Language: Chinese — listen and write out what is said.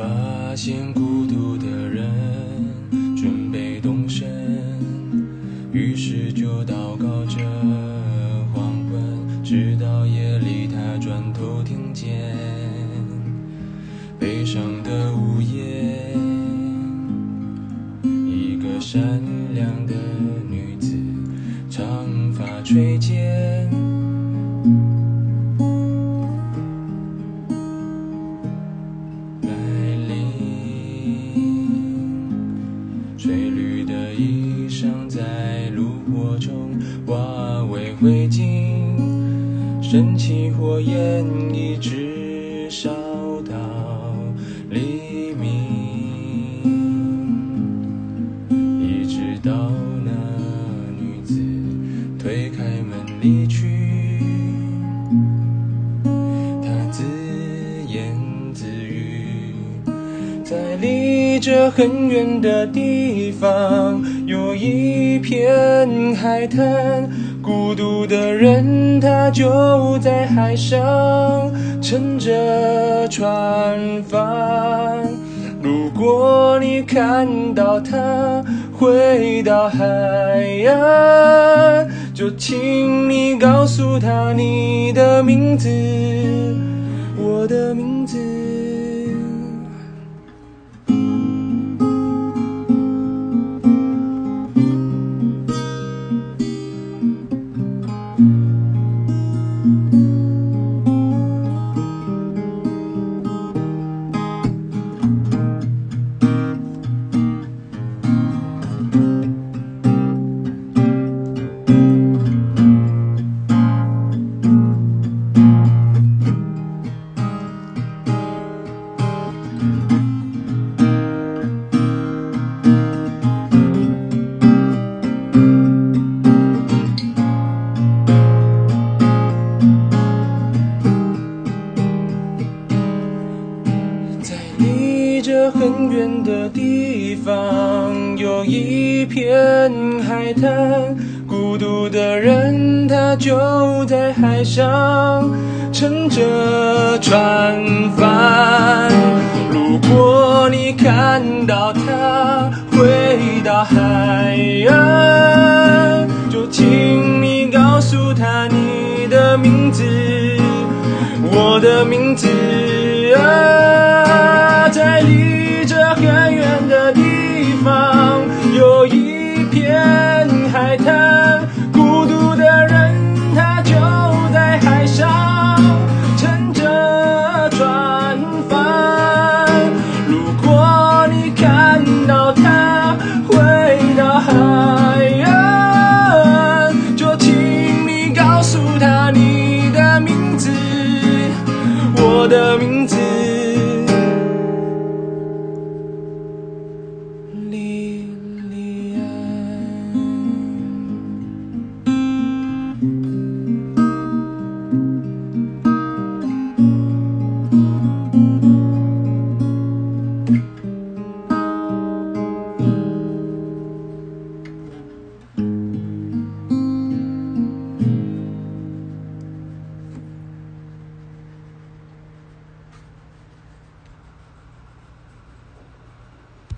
发现孤独的人准备动身，于是就祷告着黄昏，直到夜里他转头听见悲伤的呜咽，一个善良的女子，长发垂肩。升起火焰一直烧到黎明，一直到那女子推开门离去。他自言自语，在离这很远的地方，有一片海滩。孤独的人，他就在海上乘着船帆。如果你看到他回到海岸，就请你告诉他你的名字，我的名字。远的地方，有一片海滩。孤独的人，他就在海上乘着船帆。如果你看到他回到海岸，就请你告诉他你的名字，我的名字。啊在 my time.